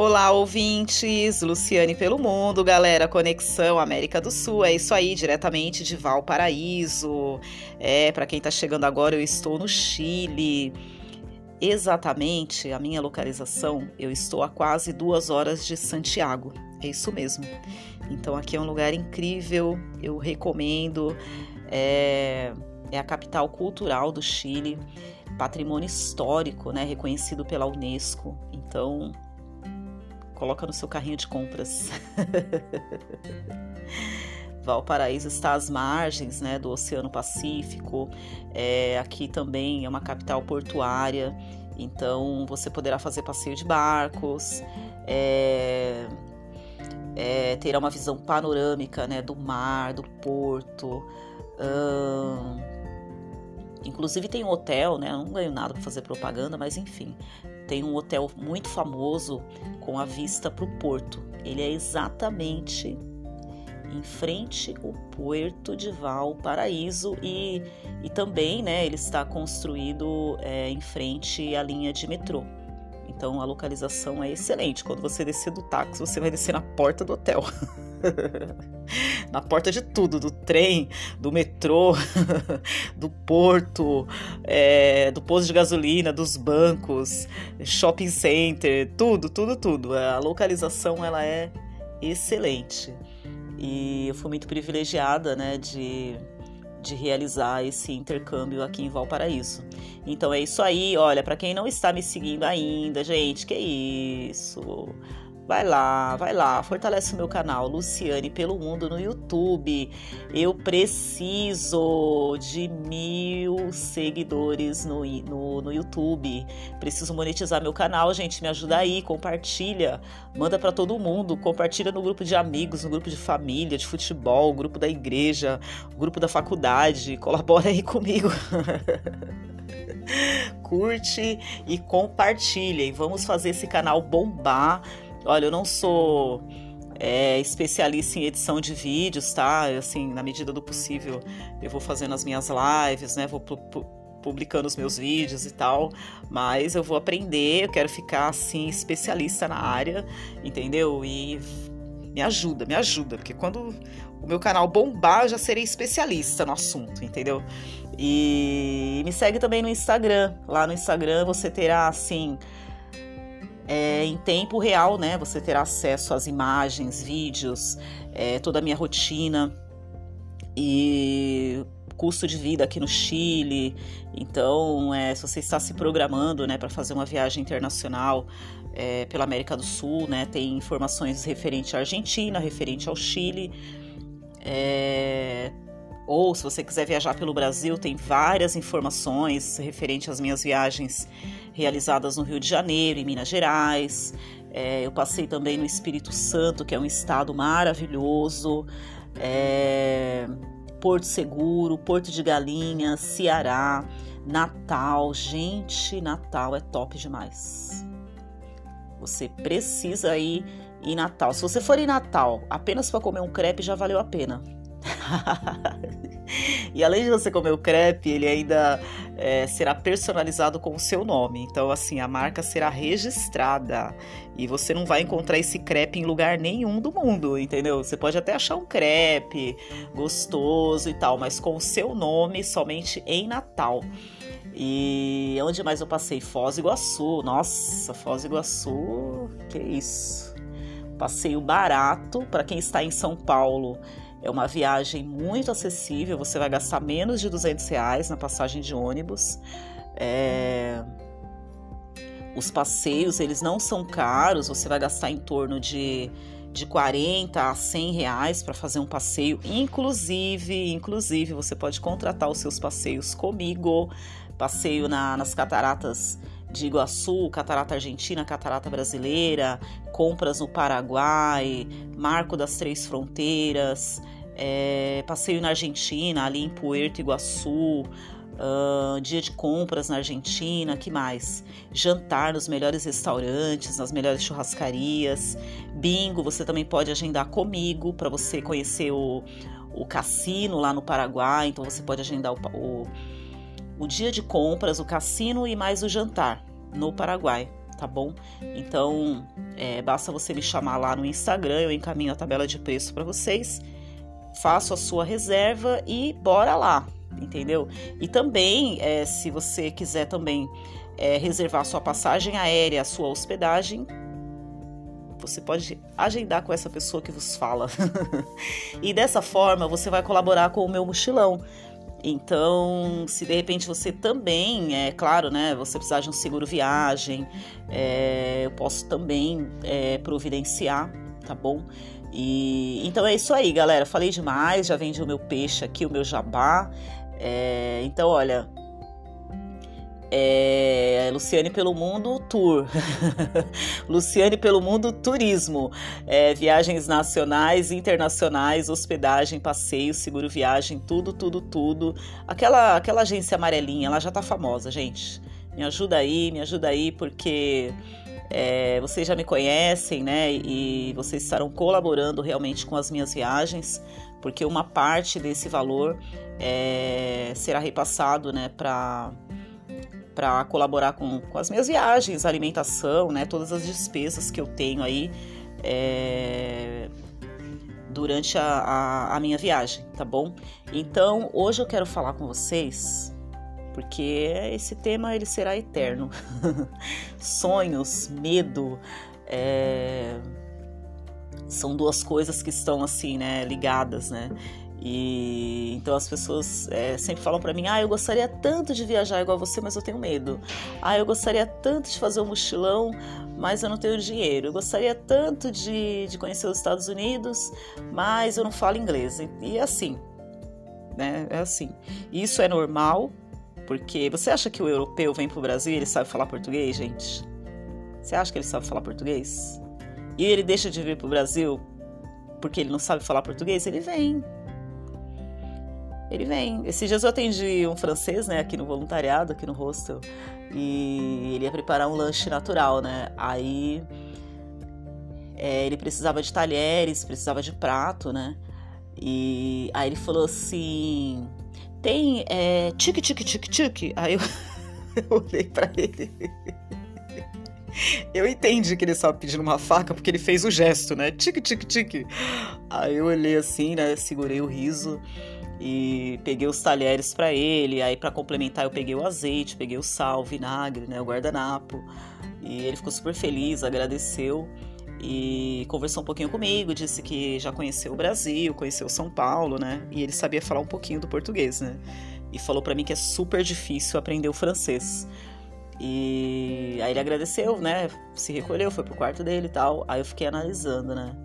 Olá, ouvintes! Luciane pelo Mundo, galera. Conexão América do Sul. É isso aí, diretamente de Valparaíso. É, para quem tá chegando agora, eu estou no Chile. Exatamente a minha localização, eu estou a quase duas horas de Santiago. É isso mesmo. Então aqui é um lugar incrível, eu recomendo. É, é a capital cultural do Chile, patrimônio histórico, né, reconhecido pela Unesco. Então coloca no seu carrinho de compras. Valparaíso está às margens né, do Oceano Pacífico. É, aqui também é uma capital portuária, então você poderá fazer passeio de barcos, é, é, terá uma visão panorâmica né, do mar, do porto. Hum, inclusive tem um hotel, né? Eu não ganho nada para fazer propaganda, mas enfim, tem um hotel muito famoso com a vista para o porto. Ele é exatamente em frente ao Porto de Valparaíso e, e também né, ele está construído é, em frente à linha de metrô. Então a localização é excelente. Quando você descer do táxi, você vai descer na porta do hotel. na porta de tudo, do trem, do metrô, do porto, é, do posto de gasolina, dos bancos, shopping center, tudo, tudo, tudo. A localização ela é excelente e eu fui muito privilegiada, né, de de realizar esse intercâmbio aqui em Valparaíso. Então é isso aí, olha, para quem não está me seguindo ainda, gente, que isso? Vai lá, vai lá, fortalece o meu canal Luciane pelo Mundo no YouTube. Eu preciso de mil seguidores no, no, no YouTube. Preciso monetizar meu canal, gente. Me ajuda aí, compartilha, manda para todo mundo, compartilha no grupo de amigos, no grupo de família, de futebol, grupo da igreja, grupo da faculdade. Colabora aí comigo. Curte e compartilhem. Vamos fazer esse canal bombar Olha, eu não sou é, especialista em edição de vídeos, tá? Assim, na medida do possível, eu vou fazendo as minhas lives, né? Vou pu publicando os meus vídeos e tal, mas eu vou aprender, eu quero ficar assim especialista na área, entendeu? E me ajuda, me ajuda, porque quando o meu canal bombar, eu já serei especialista no assunto, entendeu? E me segue também no Instagram. Lá no Instagram você terá assim é, em tempo real, né? Você terá acesso às imagens, vídeos, é, toda a minha rotina e custo de vida aqui no Chile. Então, é, se você está se programando, né, para fazer uma viagem internacional é, pela América do Sul, né, tem informações referente à Argentina, referente ao Chile. É, ou se você quiser viajar pelo Brasil, tem várias informações referente às minhas viagens realizadas no Rio de Janeiro, em Minas Gerais. É, eu passei também no Espírito Santo, que é um estado maravilhoso. É, Porto Seguro, Porto de Galinhas, Ceará, Natal. Gente, Natal é top demais. Você precisa ir em Natal. Se você for em Natal apenas para comer um crepe, já valeu a pena. e além de você comer o crepe, ele ainda é, será personalizado com o seu nome. Então, assim, a marca será registrada. E você não vai encontrar esse crepe em lugar nenhum do mundo, entendeu? Você pode até achar um crepe gostoso e tal, mas com o seu nome somente em Natal. E onde mais eu passei? Foz do Iguaçu. Nossa, Foz do Iguaçu, que isso. Passeio barato para quem está em São Paulo é uma viagem muito acessível, você vai gastar menos de 200 reais na passagem de ônibus. É... Os passeios, eles não são caros, você vai gastar em torno de, de 40 a 100 reais para fazer um passeio. Inclusive, inclusive, você pode contratar os seus passeios comigo. Passeio na, nas cataratas de Iguaçu, Catarata Argentina, Catarata Brasileira, compras no Paraguai, Marco das Três Fronteiras, é, passeio na Argentina, ali em Puerto Iguaçu, uh, dia de compras na Argentina, que mais? Jantar nos melhores restaurantes, nas melhores churrascarias, bingo, você também pode agendar comigo para você conhecer o, o cassino lá no Paraguai, então você pode agendar o, o o dia de compras, o cassino e mais o jantar no Paraguai. tá bom? Então, é, basta você me chamar lá no Instagram, eu encaminho a tabela de preço para vocês, faço a sua reserva e bora lá, entendeu? E também, é, se você quiser também é, reservar sua passagem aérea, sua hospedagem, você pode agendar com essa pessoa que vos fala. e dessa forma você vai colaborar com o meu mochilão. Então, se de repente você também, é claro, né, você precisar de um seguro viagem, é, eu posso também é, providenciar, tá bom? E então é isso aí, galera. Falei demais, já vendi o meu peixe aqui, o meu jabá. É, então, olha, é, Luciane pelo Mundo Tour, Luciane pelo Mundo Turismo, é, viagens nacionais, internacionais, hospedagem, passeio, seguro viagem, tudo, tudo, tudo. Aquela, aquela agência amarelinha, ela já tá famosa, gente. Me ajuda aí, me ajuda aí, porque é, vocês já me conhecem, né? E vocês estarão colaborando realmente com as minhas viagens, porque uma parte desse valor é, será repassado, né, para para colaborar com, com as minhas viagens, alimentação, né, todas as despesas que eu tenho aí é, durante a, a, a minha viagem, tá bom? Então hoje eu quero falar com vocês porque esse tema ele será eterno. Sonhos, medo, é... são duas coisas que estão assim, né, ligadas, né? E então as pessoas é, sempre falam para mim: ah, eu gostaria tanto de viajar igual você, mas eu tenho medo. Ah, eu gostaria tanto de fazer um mochilão, mas eu não tenho dinheiro. Eu gostaria tanto de, de conhecer os Estados Unidos, mas eu não falo inglês. E, e é assim, né? É assim. Isso é normal, porque você acha que o europeu vem pro Brasil e ele sabe falar português, gente? Você acha que ele sabe falar português? E ele deixa de vir pro Brasil porque ele não sabe falar português? Ele vem ele vem. Esses dias eu atendi um francês, né, aqui no voluntariado, aqui no hostel, e ele ia preparar um lanche natural, né? Aí é, ele precisava de talheres, precisava de prato, né? E aí ele falou assim: tem é, tique, tique, tique, tique. Aí eu, eu olhei pra ele. Eu entendi que ele estava pedindo uma faca porque ele fez o gesto, né? Tique, tique, tique. Aí eu olhei assim, né? Segurei o riso e peguei os talheres para ele. Aí para complementar eu peguei o azeite, peguei o sal, o vinagre, né, o guardanapo. E ele ficou super feliz, agradeceu e conversou um pouquinho comigo, disse que já conheceu o Brasil, conheceu São Paulo, né? E ele sabia falar um pouquinho do português, né? E falou para mim que é super difícil aprender o francês. E aí ele agradeceu, né? Se recolheu, foi pro quarto dele e tal. Aí eu fiquei analisando, né?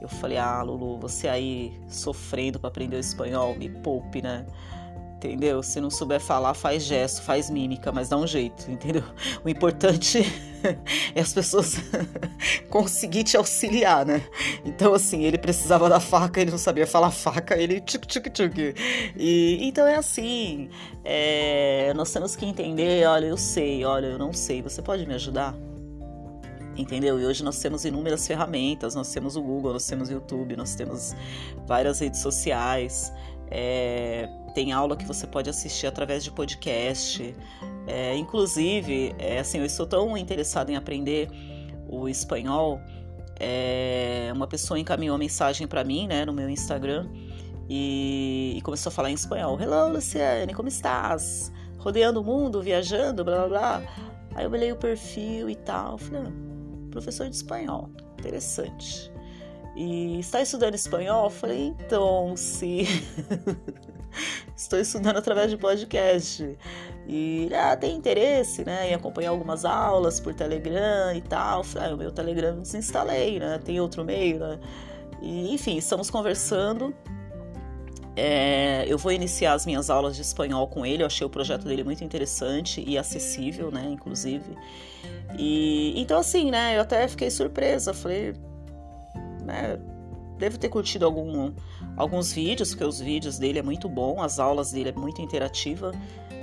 Eu falei, ah, Lulu, você aí sofrendo para aprender o espanhol, me poupe, né? Entendeu? Se não souber falar, faz gesto, faz mímica, mas dá um jeito, entendeu? O importante é as pessoas conseguir te auxiliar, né? Então, assim, ele precisava da faca, ele não sabia falar faca, ele tchuc, tchuc, tchuc. E, então é assim, é, nós temos que entender, olha, eu sei, olha, eu não sei, você pode me ajudar? entendeu? E hoje nós temos inúmeras ferramentas, nós temos o Google, nós temos o YouTube, nós temos várias redes sociais, é, tem aula que você pode assistir através de podcast. É, inclusive, é, assim, eu estou tão interessado em aprender o espanhol. É, uma pessoa encaminhou uma mensagem para mim, né, no meu Instagram e, e, começou a falar em espanhol. Hello, Luciane, como estás? Rodeando o mundo, viajando, blá blá blá. Aí eu olhei o perfil e tal, falei, ah, professor de espanhol. Interessante. E está estudando espanhol? Falei, então, se estou estudando através de podcast. E ah, tem interesse, né, em acompanhar algumas aulas por Telegram e tal. Ah, o meu Telegram desinstalei, né? Tem outro meio, né? E, enfim, estamos conversando. É, eu vou iniciar as minhas aulas de espanhol com ele. Eu achei o projeto dele muito interessante e acessível, né? Inclusive. E então assim, né? Eu até fiquei surpresa. Falei, né? Devo ter curtido algum, alguns vídeos, porque os vídeos dele é muito bom, as aulas dele é muito interativa,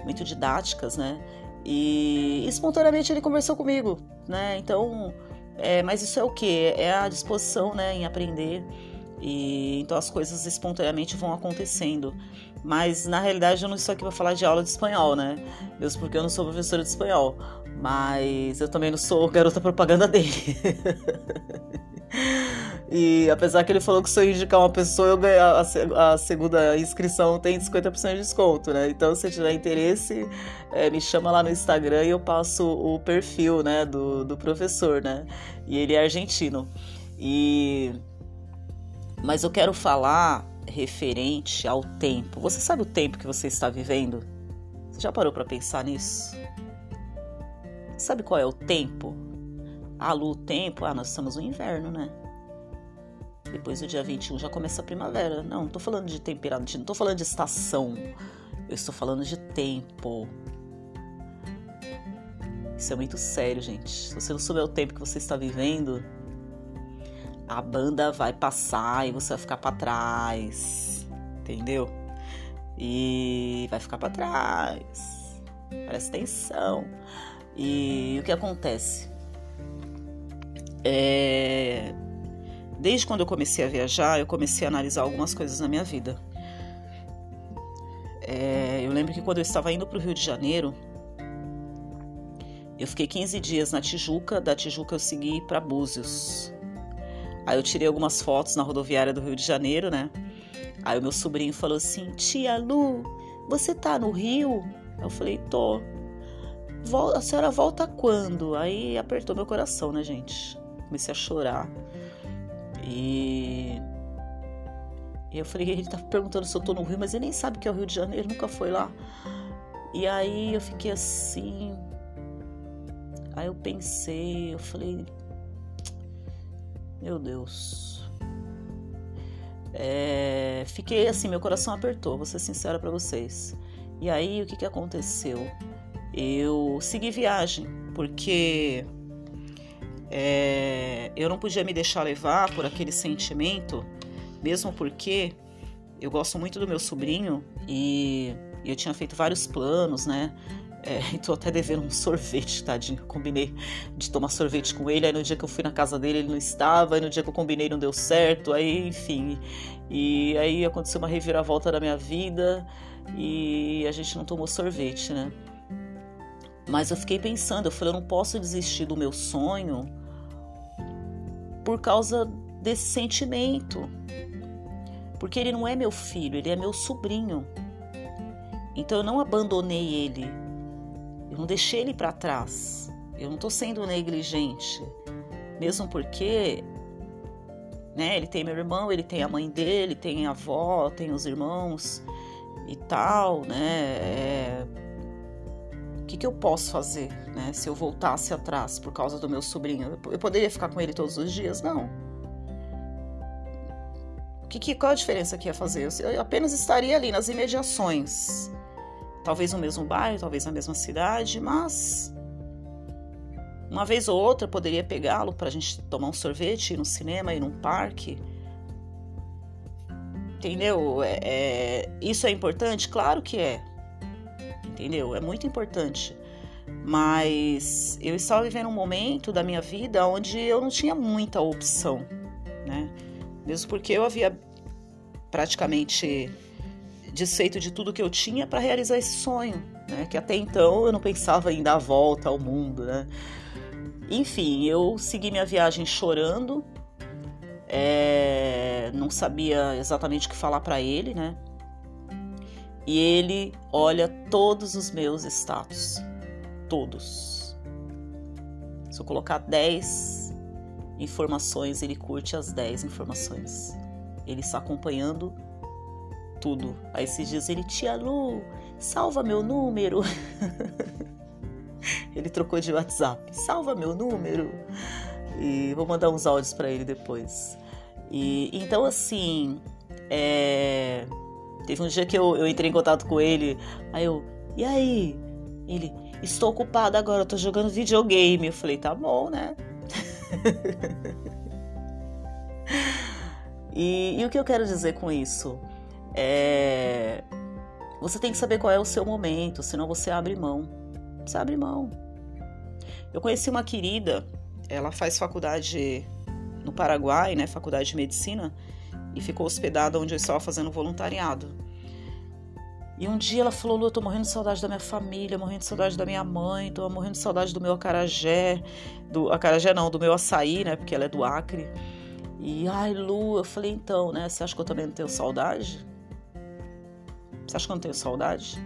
muito didáticas, né? E espontaneamente ele conversou comigo, né? Então, é, mas isso é o que? É a disposição, né, em aprender. E então as coisas espontaneamente vão acontecendo. Mas na realidade eu não estou aqui para falar de aula de espanhol, né? Mesmo porque eu não sou professora de espanhol. Mas eu também não sou garota propaganda dele. E apesar que ele falou que se eu indicar uma pessoa, eu ganho a, a segunda inscrição tem 50% de desconto, né? Então, se tiver interesse, é, me chama lá no Instagram e eu passo o perfil, né, do, do professor, né? E ele é argentino. E mas eu quero falar referente ao tempo. Você sabe o tempo que você está vivendo? Você já parou para pensar nisso? Sabe qual é o tempo? Ah, Lu, o tempo? Ah, nós estamos no inverno, né? Depois do dia 21 já começa a primavera. Não, não tô falando de temperatura, não tô falando de estação. Eu estou falando de tempo. Isso é muito sério, gente. Se você não souber o tempo que você está vivendo, a banda vai passar e você vai ficar para trás. Entendeu? E vai ficar para trás. Presta atenção. E o que acontece? É, Desde quando eu comecei a viajar, eu comecei a analisar algumas coisas na minha vida. É, eu lembro que quando eu estava indo para o Rio de Janeiro, eu fiquei 15 dias na Tijuca, da Tijuca eu segui para Búzios. Aí eu tirei algumas fotos na rodoviária do Rio de Janeiro, né? Aí o meu sobrinho falou assim: Tia Lu, você tá no Rio? Eu falei: Tô. A senhora volta quando? Aí apertou meu coração, né, gente? Comecei a chorar. E eu falei, ele tá perguntando se eu tô no Rio, mas ele nem sabe que é o Rio de Janeiro, nunca foi lá. E aí eu fiquei assim. Aí eu pensei, eu falei, meu Deus. É, fiquei assim, meu coração apertou, vou ser sincera para vocês. E aí o que, que aconteceu? Eu segui viagem, porque é, eu não podia me deixar levar por aquele sentimento, mesmo porque eu gosto muito do meu sobrinho e eu tinha feito vários planos, né? É, até devendo um sorvete, tadinho. Combinei de tomar sorvete com ele. Aí no dia que eu fui na casa dele, ele não estava. Aí no dia que eu combinei, não deu certo. Aí, enfim. E aí aconteceu uma reviravolta da minha vida e a gente não tomou sorvete, né? Mas eu fiquei pensando, eu falei, eu não posso desistir do meu sonho por causa desse sentimento. Porque ele não é meu filho, ele é meu sobrinho. Então eu não abandonei ele. Eu não deixei ele para trás. Eu não estou sendo negligente. Mesmo porque né, ele tem meu irmão, ele tem a mãe dele, tem a avó, tem os irmãos e tal, né? É o que, que eu posso fazer, né? Se eu voltasse atrás por causa do meu sobrinho, eu poderia ficar com ele todos os dias? Não. O que, que qual a diferença que ia fazer? Eu apenas estaria ali nas imediações, talvez no mesmo bairro, talvez na mesma cidade, mas uma vez ou outra poderia pegá-lo para a gente tomar um sorvete, ir no cinema, ir num parque. Entendeu? É, é, isso é importante? Claro que é entendeu? É muito importante. Mas eu estava vivendo um momento da minha vida onde eu não tinha muita opção, né? Mesmo porque eu havia praticamente desfeito de tudo que eu tinha para realizar esse sonho, né? Que até então eu não pensava em dar a volta ao mundo, né? Enfim, eu segui minha viagem chorando, é, não sabia exatamente o que falar para ele, né? e ele olha todos os meus status. Todos. Se eu colocar 10 informações, ele curte as 10 informações. Ele está acompanhando tudo. Aí esses dias ele, tia Lu, salva meu número. ele trocou de WhatsApp, salva meu número. E vou mandar uns áudios para ele depois. E então assim, é Teve um dia que eu, eu entrei em contato com ele, aí eu, e aí? Ele, estou ocupado agora, eu tô jogando videogame. Eu falei, tá bom, né? e, e o que eu quero dizer com isso? É, você tem que saber qual é o seu momento, senão você abre mão. Você abre mão. Eu conheci uma querida, ela faz faculdade no Paraguai, né? Faculdade de Medicina e ficou hospedada onde eu estava fazendo voluntariado. E um dia ela falou: Lu, eu tô morrendo de saudade da minha família, morrendo de saudade da minha mãe, tô morrendo de saudade do meu acarajé, do acarajé não, do meu açaí, né? Porque ela é do Acre. E ai, Lu, eu falei: então, né? Você acha que eu também não tenho saudade? Você acha que eu não tenho saudade?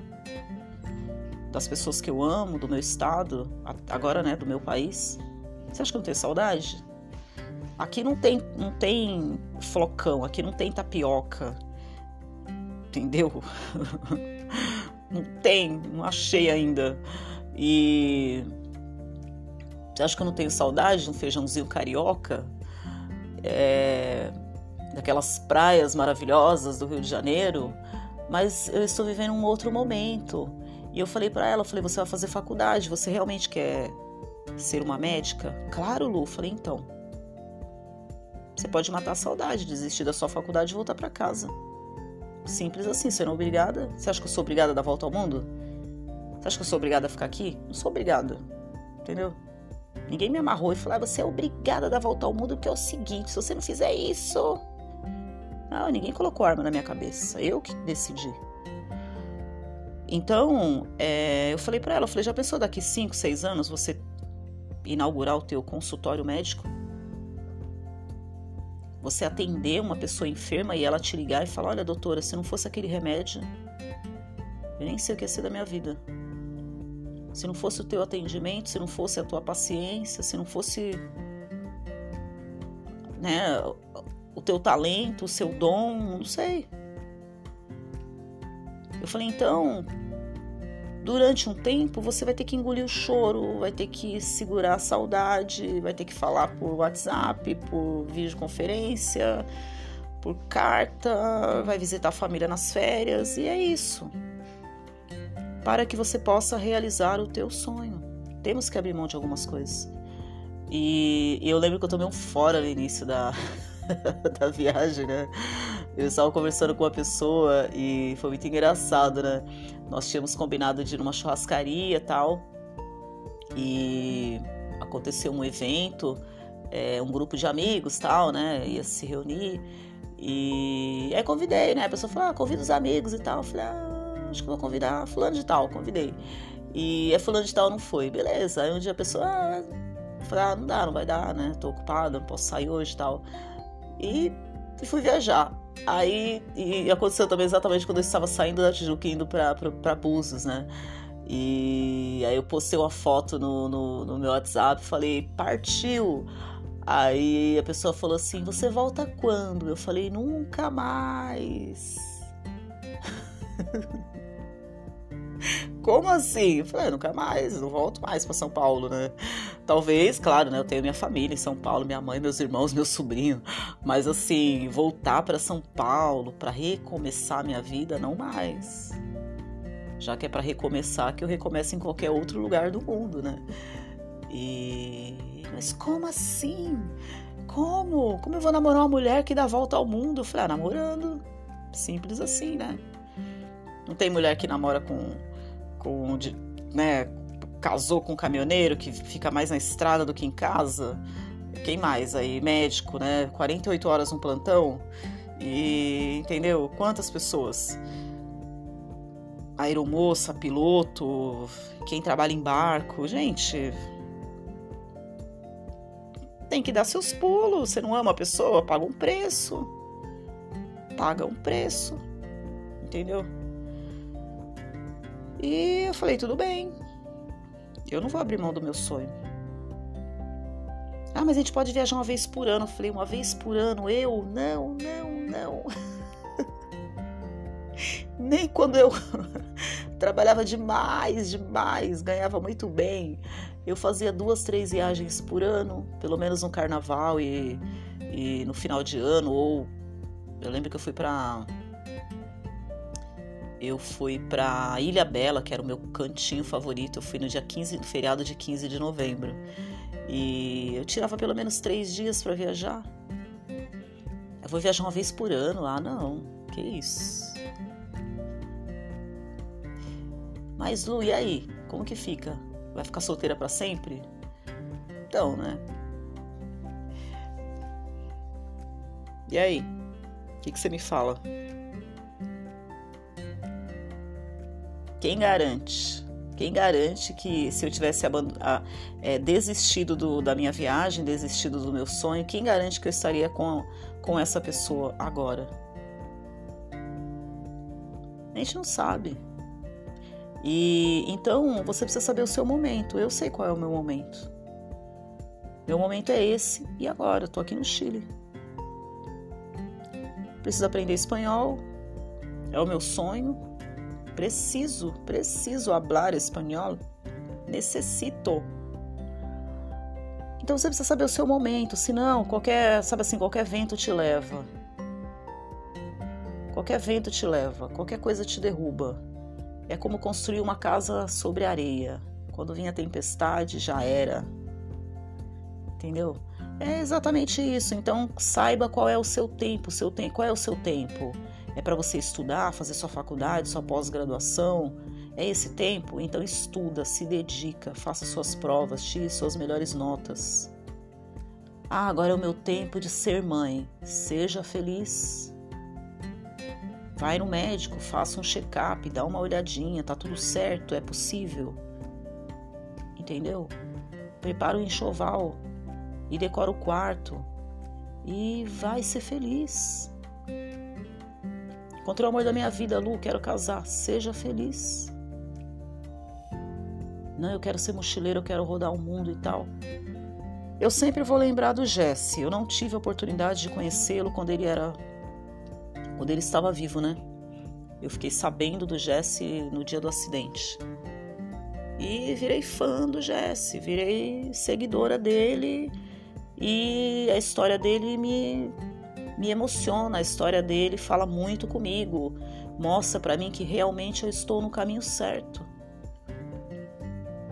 Das pessoas que eu amo, do meu estado, agora, né, do meu país? Você acha que eu não tenho saudade? Aqui não tem, não tem flocão, aqui não tem tapioca entendeu? não tem, não achei ainda. E você acha que eu não tenho saudade de um feijãozinho carioca? É, daquelas praias maravilhosas do Rio de Janeiro? Mas eu estou vivendo um outro momento. E eu falei para ela, eu falei, você vai fazer faculdade, você realmente quer ser uma médica? Claro, Lu, eu falei, então. Você pode matar a saudade, desistir da sua faculdade e voltar para casa. Simples assim, você não é obrigada. Você acha que eu sou obrigada a dar volta ao mundo? Você acha que eu sou obrigada a ficar aqui? Não sou obrigada. Entendeu? Ninguém me amarrou e falou: ah, você é obrigada a dar volta ao mundo, porque é o seguinte, se você não fizer isso. Não, ninguém colocou arma na minha cabeça. Eu que decidi. Então, é, eu falei para ela, eu falei, já pensou daqui 5, 6 anos você inaugurar o teu consultório médico? Você atender uma pessoa enferma e ela te ligar e falar: Olha, doutora, se não fosse aquele remédio, eu nem sei o que ia ser da minha vida. Se não fosse o teu atendimento, se não fosse a tua paciência, se não fosse né, o teu talento, o seu dom, não sei. Eu falei, então, durante um tempo você vai ter que engolir o choro, vai ter que segurar a saudade, vai ter que falar por WhatsApp, por videoconferência, por carta, vai visitar a família nas férias e é isso. Para que você possa realizar o teu sonho. Temos que abrir mão de algumas coisas. E, eu lembro que eu tomei um fora no início da, da viagem, né? Eu estava conversando com uma pessoa e foi muito engraçado, né? Nós tínhamos combinado de ir numa churrascaria e tal. E aconteceu um evento, é, um grupo de amigos tal, né? Ia se reunir. E aí convidei, né? A pessoa falou: ah, convida os amigos e tal. Eu falei: ah, acho que vou convidar fulano de tal, convidei. E é fulano de tal não foi, beleza. Aí um dia a pessoa, ah, ah, não dá, não vai dar, né? Tô ocupada, não posso sair hoje e tal. E, fui viajar. Aí e aconteceu também exatamente quando eu estava saindo da Tijuca indo para Búzios, né? E aí eu postei uma foto no, no, no meu WhatsApp, falei, partiu! Aí a pessoa falou assim: Você volta quando? Eu falei: Nunca mais. Como assim? Eu falei, nunca mais, não volto mais para São Paulo, né? Talvez, claro, né? Eu tenho minha família em São Paulo, minha mãe, meus irmãos, meu sobrinho, mas assim, voltar para São Paulo para recomeçar minha vida, não mais. Já que é para recomeçar, que eu recomece em qualquer outro lugar do mundo, né? E mas como assim? Como? Como eu vou namorar uma mulher que dá volta ao mundo? Eu falei, ah, namorando. Simples assim, né? Não tem mulher que namora com com né, casou com um caminhoneiro que fica mais na estrada do que em casa. Quem mais aí? Médico, né? 48 horas no plantão. E entendeu? Quantas pessoas? Aeromoça, piloto, quem trabalha em barco. Gente, tem que dar seus pulos. Você não ama a pessoa? Paga um preço. Paga um preço. Entendeu? E eu falei, tudo bem. Eu não vou abrir mão do meu sonho. Ah, mas a gente pode viajar uma vez por ano. Eu falei, uma vez por ano? Eu? Não, não, não. Nem quando eu trabalhava demais, demais, ganhava muito bem. Eu fazia duas, três viagens por ano, pelo menos no carnaval e, e no final de ano. Ou eu lembro que eu fui para eu fui para Ilha Bela, que era o meu cantinho favorito. Eu fui no dia 15, no feriado de 15 de novembro. E eu tirava pelo menos três dias para viajar. Eu vou viajar uma vez por ano. Ah, não. Que isso. Mas, Lu, e aí? Como que fica? Vai ficar solteira para sempre? Então, né? E aí? O que, que você me fala? Quem garante? Quem garante que se eu tivesse é, desistido do, da minha viagem, desistido do meu sonho, quem garante que eu estaria com, com essa pessoa agora? A gente não sabe. E então você precisa saber o seu momento. Eu sei qual é o meu momento. Meu momento é esse e agora, eu aqui no Chile. Preciso aprender espanhol. É o meu sonho. Preciso, preciso falar espanhol. Necessito. Então você precisa saber o seu momento, senão qualquer, sabe assim, qualquer vento te leva. Qualquer vento te leva, qualquer coisa te derruba. É como construir uma casa sobre areia. Quando vinha a tempestade, já era. Entendeu? É exatamente isso. Então saiba qual é o seu tempo, seu tempo, qual é o seu tempo é para você estudar, fazer sua faculdade, sua pós-graduação, é esse tempo? Então estuda, se dedica, faça suas provas, tire suas melhores notas. Ah, agora é o meu tempo de ser mãe. Seja feliz. Vai no médico, faça um check-up, dá uma olhadinha, tá tudo certo, é possível. Entendeu? Prepara o enxoval e decora o quarto e vai ser feliz. Encontrei o amor da minha vida, Lu, quero casar. Seja feliz. Não, eu quero ser mochileiro, eu quero rodar o mundo e tal. Eu sempre vou lembrar do Jesse. Eu não tive a oportunidade de conhecê-lo quando ele era. quando ele estava vivo, né? Eu fiquei sabendo do Jesse no dia do acidente. E virei fã do Jesse, virei seguidora dele e a história dele me me emociona, a história dele fala muito comigo, mostra para mim que realmente eu estou no caminho certo.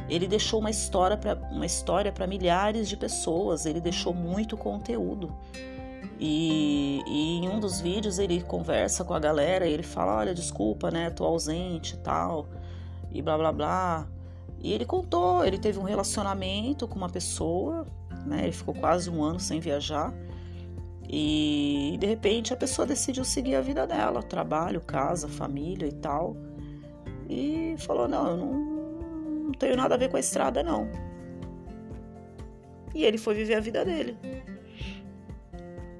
Ele deixou uma história para uma história para milhares de pessoas, ele deixou muito conteúdo. E, e, em um dos vídeos ele conversa com a galera ele fala: Olha, desculpa, né? Tô ausente e tal, e blá blá blá. E ele contou: ele teve um relacionamento com uma pessoa, né? Ele ficou quase um ano sem viajar. E de repente a pessoa decidiu seguir a vida dela, trabalho, casa, família e tal. E falou: Não, eu não, não tenho nada a ver com a estrada, não. E ele foi viver a vida dele.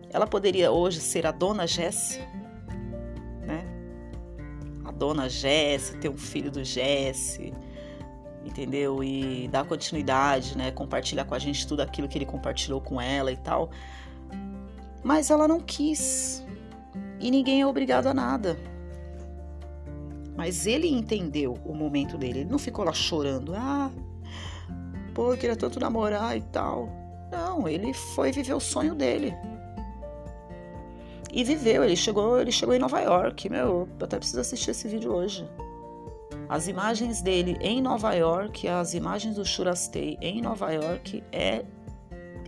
Ela poderia hoje ser a dona Jesse, né? A dona Jesse, ter um filho do Jesse, entendeu? E dar continuidade, né? Compartilhar com a gente tudo aquilo que ele compartilhou com ela e tal. Mas ela não quis. E ninguém é obrigado a nada. Mas ele entendeu o momento dele. Ele não ficou lá chorando. Ah, pô, eu queria tanto namorar e tal. Não, ele foi viver o sonho dele. E viveu, ele chegou, ele chegou em Nova York. Meu, eu até preciso assistir esse vídeo hoje. As imagens dele em Nova York, as imagens do Shurastei em Nova York é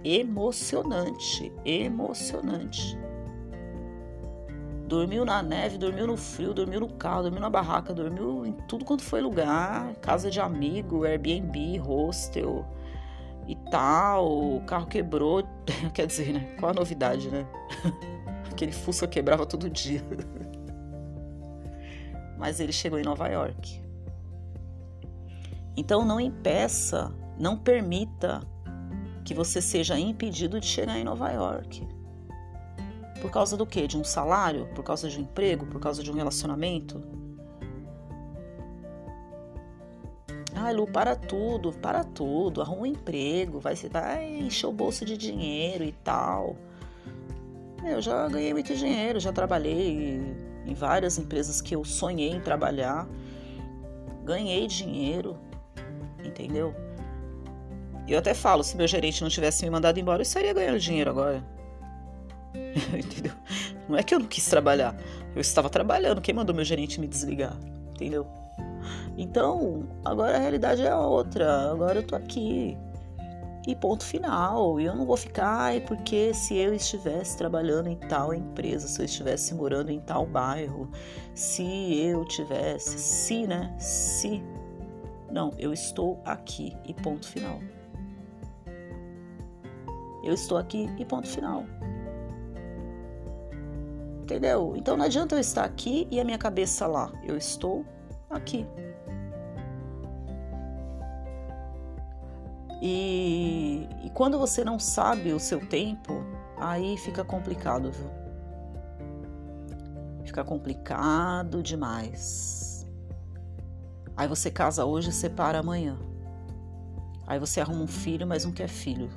emocionante, emocionante. Dormiu na neve, dormiu no frio, dormiu no carro, dormiu na barraca, dormiu em tudo quanto foi lugar, casa de amigo, Airbnb, hostel e tal. O carro quebrou, quer dizer, né? Qual a novidade, né? Aquele Fusca quebrava todo dia. Mas ele chegou em Nova York. Então não impeça, não permita que você seja impedido de chegar em Nova York. Por causa do quê? De um salário? Por causa de um emprego? Por causa de um relacionamento? Ai, Lu, para tudo, para tudo, arruma um emprego, vai, vai encher o bolso de dinheiro e tal. Eu já ganhei muito dinheiro, já trabalhei em várias empresas que eu sonhei em trabalhar. Ganhei dinheiro, entendeu? E eu até falo, se meu gerente não tivesse me mandado embora, eu estaria ganhando dinheiro agora. entendeu? Não é que eu não quis trabalhar. Eu estava trabalhando. Quem mandou meu gerente me desligar? Entendeu? Então, agora a realidade é outra. Agora eu tô aqui. E ponto final. E eu não vou ficar, ai, porque se eu estivesse trabalhando em tal empresa, se eu estivesse morando em tal bairro, se eu tivesse, se, né? Se. Não, eu estou aqui e ponto final. Eu estou aqui e ponto final. Entendeu? Então não adianta eu estar aqui e a minha cabeça lá. Eu estou aqui. E, e quando você não sabe o seu tempo, aí fica complicado, viu? Fica complicado demais. Aí você casa hoje e separa amanhã. Aí você arruma um filho, mas não quer filho.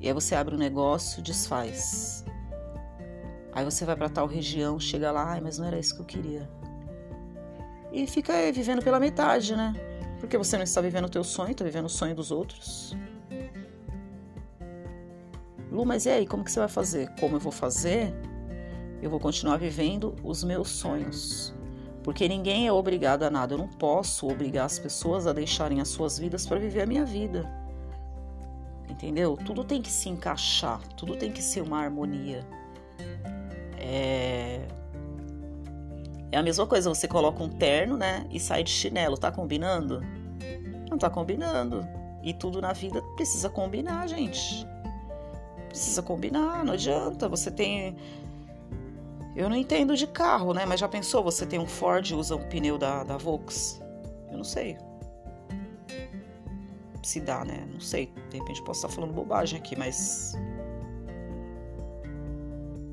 E aí você abre um negócio, desfaz. Aí você vai para tal região, chega lá, ai, mas não era isso que eu queria. E fica aí, vivendo pela metade, né? Porque você não está vivendo o teu sonho, está vivendo o sonho dos outros. Lu, mas e aí, como que você vai fazer? Como eu vou fazer? Eu vou continuar vivendo os meus sonhos. Porque ninguém é obrigado a nada. Eu não posso obrigar as pessoas a deixarem as suas vidas para viver a minha vida. Entendeu? Tudo tem que se encaixar, tudo tem que ser uma harmonia. É... é a mesma coisa, você coloca um terno, né, e sai de chinelo, tá combinando? Não tá combinando. E tudo na vida precisa combinar, gente. Precisa combinar, não adianta. Você tem. Eu não entendo de carro, né? Mas já pensou? Você tem um Ford e usa um pneu da, da Volks? Eu não sei. Se dá, né? Não sei. De repente posso estar falando bobagem aqui, mas.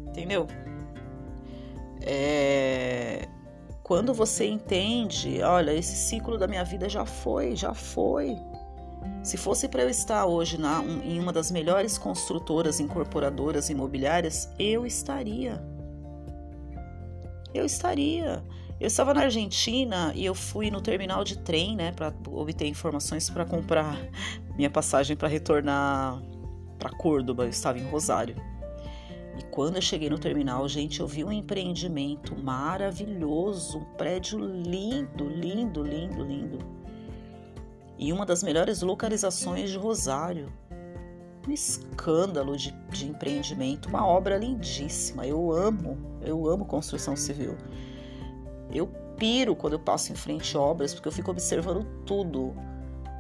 Entendeu? É, quando você entende, olha, esse ciclo da minha vida já foi, já foi. Se fosse para eu estar hoje na, um, em uma das melhores construtoras, incorporadoras imobiliárias, eu estaria. Eu estaria. Eu estava na Argentina e eu fui no terminal de trem, né, para obter informações para comprar minha passagem para retornar para Córdoba. Eu estava em Rosário. E quando eu cheguei no terminal, gente, eu vi um empreendimento maravilhoso, um prédio lindo, lindo, lindo, lindo. E uma das melhores localizações de Rosário. Um escândalo de, de empreendimento, uma obra lindíssima. Eu amo, eu amo construção civil. Eu piro quando eu passo em frente a obras, porque eu fico observando tudo.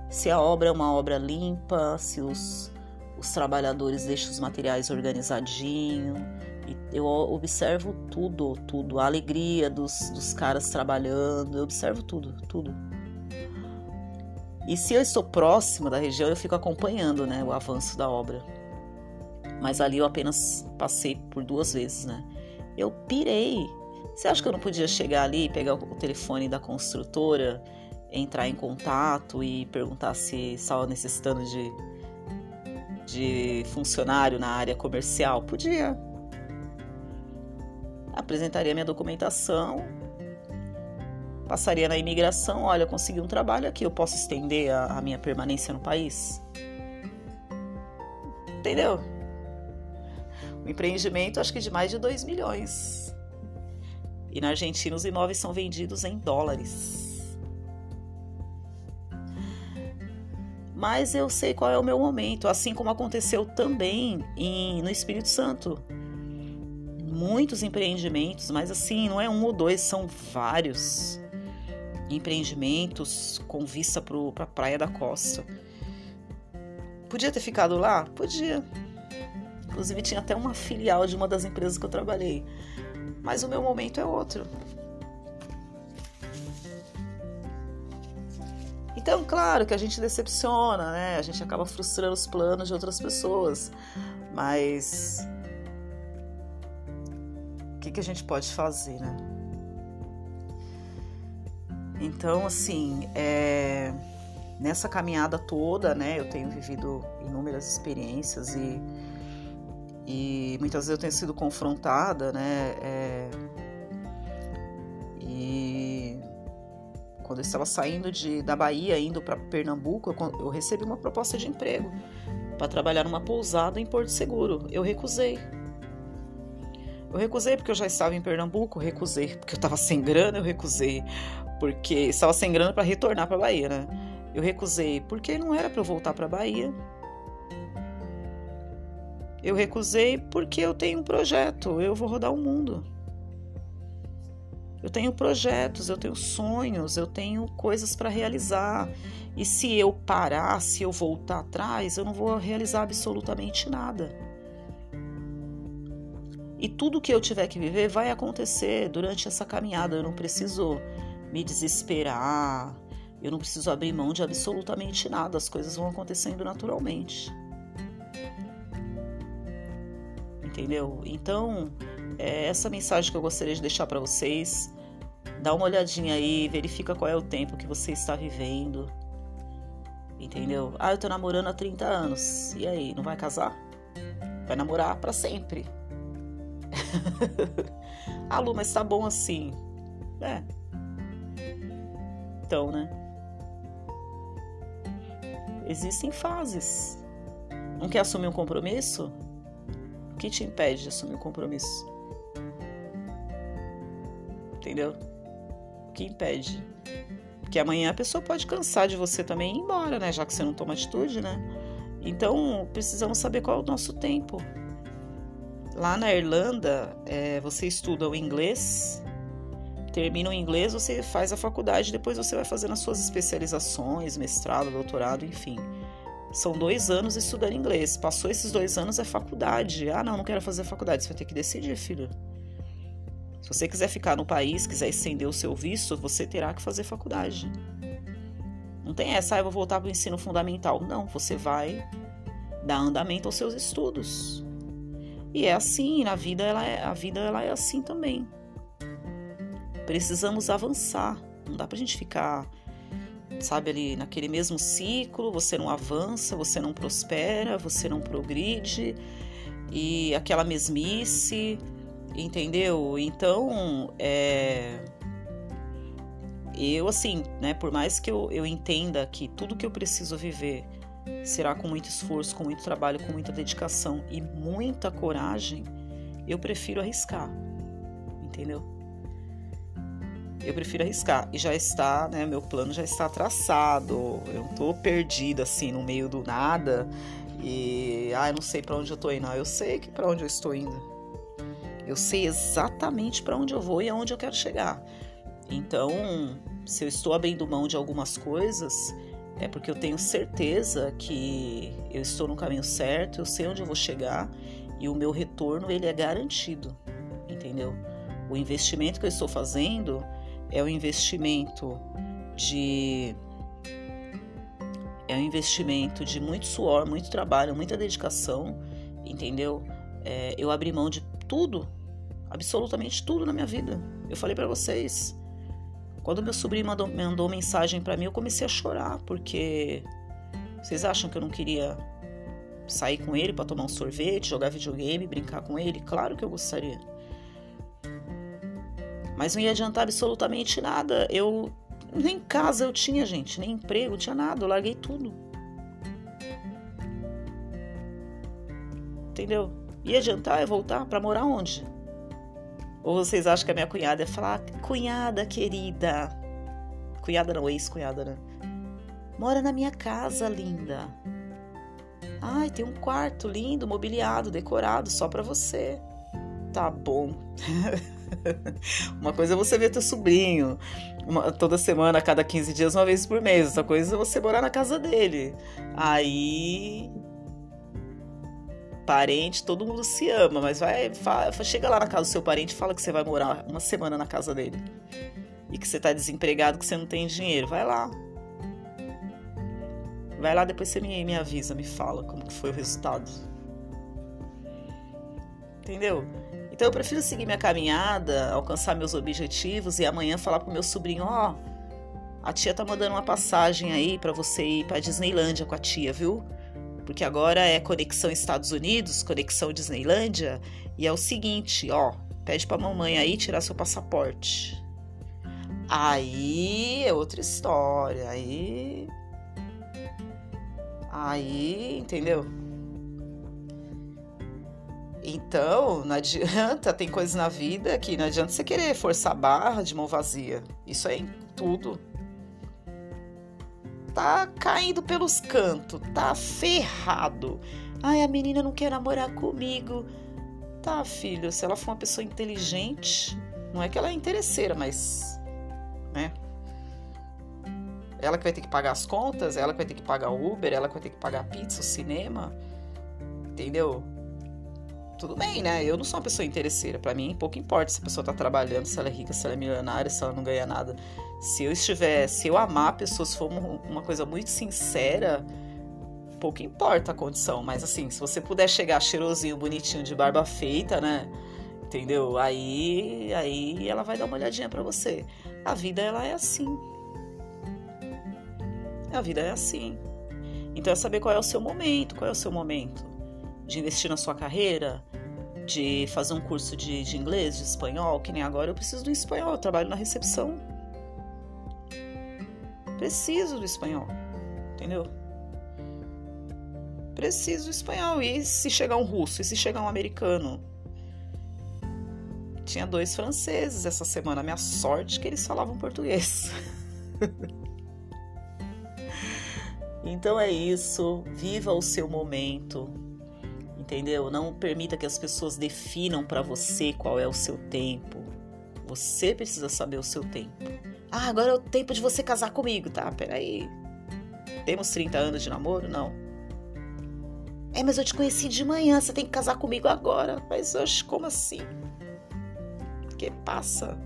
Se a obra é uma obra limpa, se os os trabalhadores deixam os materiais organizadinho. Eu observo tudo, tudo. A alegria dos, dos caras trabalhando, eu observo tudo, tudo. E se eu estou próxima da região, eu fico acompanhando né, o avanço da obra. Mas ali eu apenas passei por duas vezes, né? Eu pirei. Você acha que eu não podia chegar ali, pegar o telefone da construtora, entrar em contato e perguntar se estava necessitando de de funcionário na área comercial? Podia. Apresentaria minha documentação, passaria na imigração, olha, consegui um trabalho aqui, eu posso estender a, a minha permanência no país? Entendeu? O empreendimento acho que de mais de 2 milhões. E na Argentina os imóveis são vendidos em dólares. mas eu sei qual é o meu momento, assim como aconteceu também em, no Espírito Santo. Muitos empreendimentos, mas assim, não é um ou dois, são vários empreendimentos com vista para a Praia da Costa. Podia ter ficado lá? Podia. Inclusive, tinha até uma filial de uma das empresas que eu trabalhei. Mas o meu momento é outro. Então, claro que a gente decepciona, né? A gente acaba frustrando os planos de outras pessoas. Mas o que, que a gente pode fazer, né? Então, assim, é... nessa caminhada toda, né, eu tenho vivido inúmeras experiências e, e muitas vezes eu tenho sido confrontada, né? É... E quando eu estava saindo de, da Bahia, indo para Pernambuco, eu, eu recebi uma proposta de emprego para trabalhar numa pousada em Porto Seguro. Eu recusei. Eu recusei porque eu já estava em Pernambuco, recusei porque eu estava sem grana, eu recusei porque estava sem grana para retornar para Bahia, né? Eu recusei porque não era para eu voltar para Bahia. Eu recusei porque eu tenho um projeto, eu vou rodar o mundo. Eu tenho projetos, eu tenho sonhos, eu tenho coisas para realizar. E se eu parar, se eu voltar atrás, eu não vou realizar absolutamente nada. E tudo que eu tiver que viver vai acontecer durante essa caminhada. Eu não preciso me desesperar, Eu não preciso abrir mão de absolutamente nada, as coisas vão acontecendo naturalmente. Entendeu? Então, é essa mensagem que eu gostaria de deixar para vocês. Dá uma olhadinha aí, verifica qual é o tempo que você está vivendo. Entendeu? Ah, eu tô namorando há 30 anos. E aí, não vai casar? Vai namorar para sempre. ah, Lu, mas tá bom assim. É. Então, né? Existem fases. Não quer assumir um compromisso? O que te impede de assumir um compromisso? Entendeu? O que impede? Porque amanhã a pessoa pode cansar de você também e ir embora, né? Já que você não toma atitude, né? Então, precisamos saber qual é o nosso tempo. Lá na Irlanda, é, você estuda o inglês, termina o inglês, você faz a faculdade, depois você vai fazendo as suas especializações, mestrado, doutorado, enfim. São dois anos estudando inglês. Passou esses dois anos é faculdade. Ah, não, não quero fazer faculdade. Você vai ter que decidir, filho. Se você quiser ficar no país, quiser estender o seu visto, você terá que fazer faculdade. Não tem essa, ah, eu vou voltar para o ensino fundamental. Não, você vai dar andamento aos seus estudos. E é assim, na vida ela é, a vida ela é assim também. Precisamos avançar. Não dá pra gente ficar, sabe, ali naquele mesmo ciclo, você não avança, você não prospera, você não progride e aquela mesmice, entendeu? Então, é eu assim, né, por mais que eu, eu entenda que tudo que eu preciso viver será com muito esforço, com muito trabalho, com muita dedicação e muita coragem, eu prefiro arriscar, entendeu? Eu prefiro arriscar e já está, né? Meu plano já está traçado. Eu tô perdida assim no meio do nada e ah, eu não sei para onde eu tô indo. Não, eu sei que para onde eu estou indo. Eu sei exatamente para onde eu vou e aonde eu quero chegar. Então, se eu estou abrindo mão de algumas coisas, é porque eu tenho certeza que eu estou no caminho certo, eu sei onde eu vou chegar e o meu retorno ele é garantido, entendeu? O investimento que eu estou fazendo é um investimento de é um investimento de muito suor, muito trabalho, muita dedicação, entendeu? É, eu abri mão de tudo, absolutamente tudo na minha vida. Eu falei para vocês, quando meu sobrinho mandou, mandou mensagem para mim, eu comecei a chorar, porque vocês acham que eu não queria sair com ele para tomar um sorvete, jogar videogame, brincar com ele? Claro que eu gostaria. Mas não ia adiantar absolutamente nada. Eu nem casa eu tinha, gente, nem emprego, tinha nada, eu larguei tudo. Entendeu? Ia adiantar eu voltar para morar onde? Ou vocês acham que a minha cunhada ia falar, cunhada querida. Cunhada não, ex-cunhada, né? Mora na minha casa, linda. Ai, tem um quarto lindo, mobiliado, decorado, só para você. Tá bom. uma coisa é você ver teu sobrinho uma, toda semana, a cada 15 dias, uma vez por mês. Outra coisa é você morar na casa dele. Aí parente, todo mundo se ama, mas vai, chega lá na casa do seu parente e fala que você vai morar uma semana na casa dele. E que você tá desempregado, que você não tem dinheiro. Vai lá. Vai lá, depois você me, me avisa, me fala como que foi o resultado. Entendeu? Então eu prefiro seguir minha caminhada, alcançar meus objetivos e amanhã falar pro meu sobrinho, ó, oh, a tia tá mandando uma passagem aí para você ir para Disneylândia com a tia, viu? porque agora é conexão Estados Unidos, conexão Disneylândia, e é o seguinte, ó, pede pra mamãe aí tirar seu passaporte. Aí é outra história, aí aí, entendeu? Então, não adianta, tem coisas na vida que não adianta você querer forçar a barra de mão vazia. Isso é em tudo tá caindo pelos cantos, tá ferrado. Ai, a menina não quer namorar comigo. Tá, filho, se ela for uma pessoa inteligente, não é que ela é interesseira, mas. né? Ela que vai ter que pagar as contas, ela que vai ter que pagar o Uber, ela que vai ter que pagar a pizza, o cinema. Entendeu? Tudo bem, né? Eu não sou uma pessoa interesseira. Para mim, pouco importa se a pessoa tá trabalhando, se ela é rica, se ela é milionária, se ela não ganha nada. Se eu estiver, se eu amar a pessoa, se for uma coisa muito sincera, pouco importa a condição. Mas assim, se você puder chegar cheirosinho, bonitinho, de barba feita, né? Entendeu? Aí, aí ela vai dar uma olhadinha para você. A vida ela é assim. A vida é assim. Então é saber qual é o seu momento, qual é o seu momento de investir na sua carreira, de fazer um curso de, de inglês, de espanhol, que nem agora eu preciso do espanhol, eu trabalho na recepção. Preciso do espanhol, entendeu? Preciso do espanhol. E se chegar um russo? E se chegar um americano? Tinha dois franceses essa semana. Minha sorte que eles falavam português. então é isso. Viva o seu momento entendeu? Não permita que as pessoas definam para você qual é o seu tempo. Você precisa saber o seu tempo. Ah, agora é o tempo de você casar comigo, tá? Peraí. Temos 30 anos de namoro? Não. É, mas eu te conheci de manhã, você tem que casar comigo agora. Mas hoje, como assim? Que passa?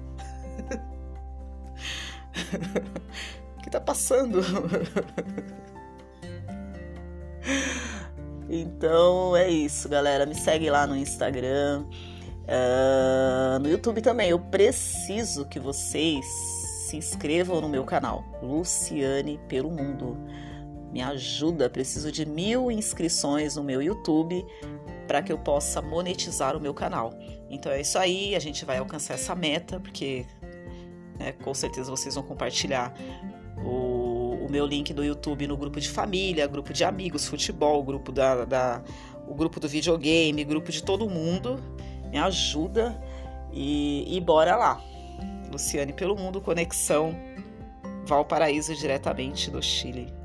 O que tá passando? Então é isso, galera. Me segue lá no Instagram, uh, no YouTube também. Eu preciso que vocês se inscrevam no meu canal, Luciane pelo Mundo. Me ajuda, preciso de mil inscrições no meu YouTube para que eu possa monetizar o meu canal. Então é isso aí, a gente vai alcançar essa meta, porque né, com certeza vocês vão compartilhar o meu link do YouTube no grupo de família, grupo de amigos, futebol, grupo da, da o grupo do videogame, grupo de todo mundo. Me ajuda e, e bora lá. Luciane pelo Mundo, conexão Valparaíso diretamente do Chile.